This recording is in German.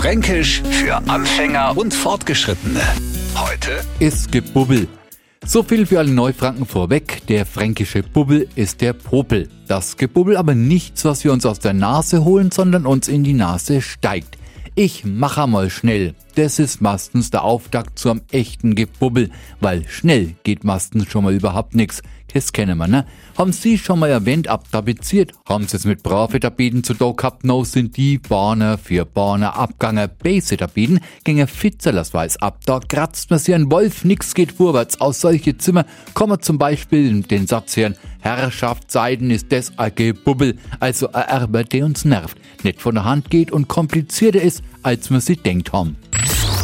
Fränkisch für Anfänger und Fortgeschrittene. Heute ist Gebubbel. So viel für alle Neufranken vorweg. Der fränkische Bubbel ist der Popel. Das Gebubbel aber nichts, was wir uns aus der Nase holen, sondern uns in die Nase steigt. Ich mache mal schnell. Das ist meistens der Auftakt zum echten Gebubbel, weil schnell geht meistens schon mal überhaupt nichts. Das kennen wir, ne? Haben Sie schon mal erwähnt, abtapeziert? Haben Sie es mit brave Tapeten zu do gehabt? No sind die Bahner für Bahner Abgange. Base Tapeten gänge Fitzelers weiß ab. Da kratzt man sie ein Wolf, nix geht vorwärts. Aus solche Zimmer kommen zum Beispiel den Satz hören, Herrschaftsseiden ist des a Gebubbel, also a Erbe, der uns nervt, nicht von der Hand geht und komplizierter ist, als man sie denkt haben.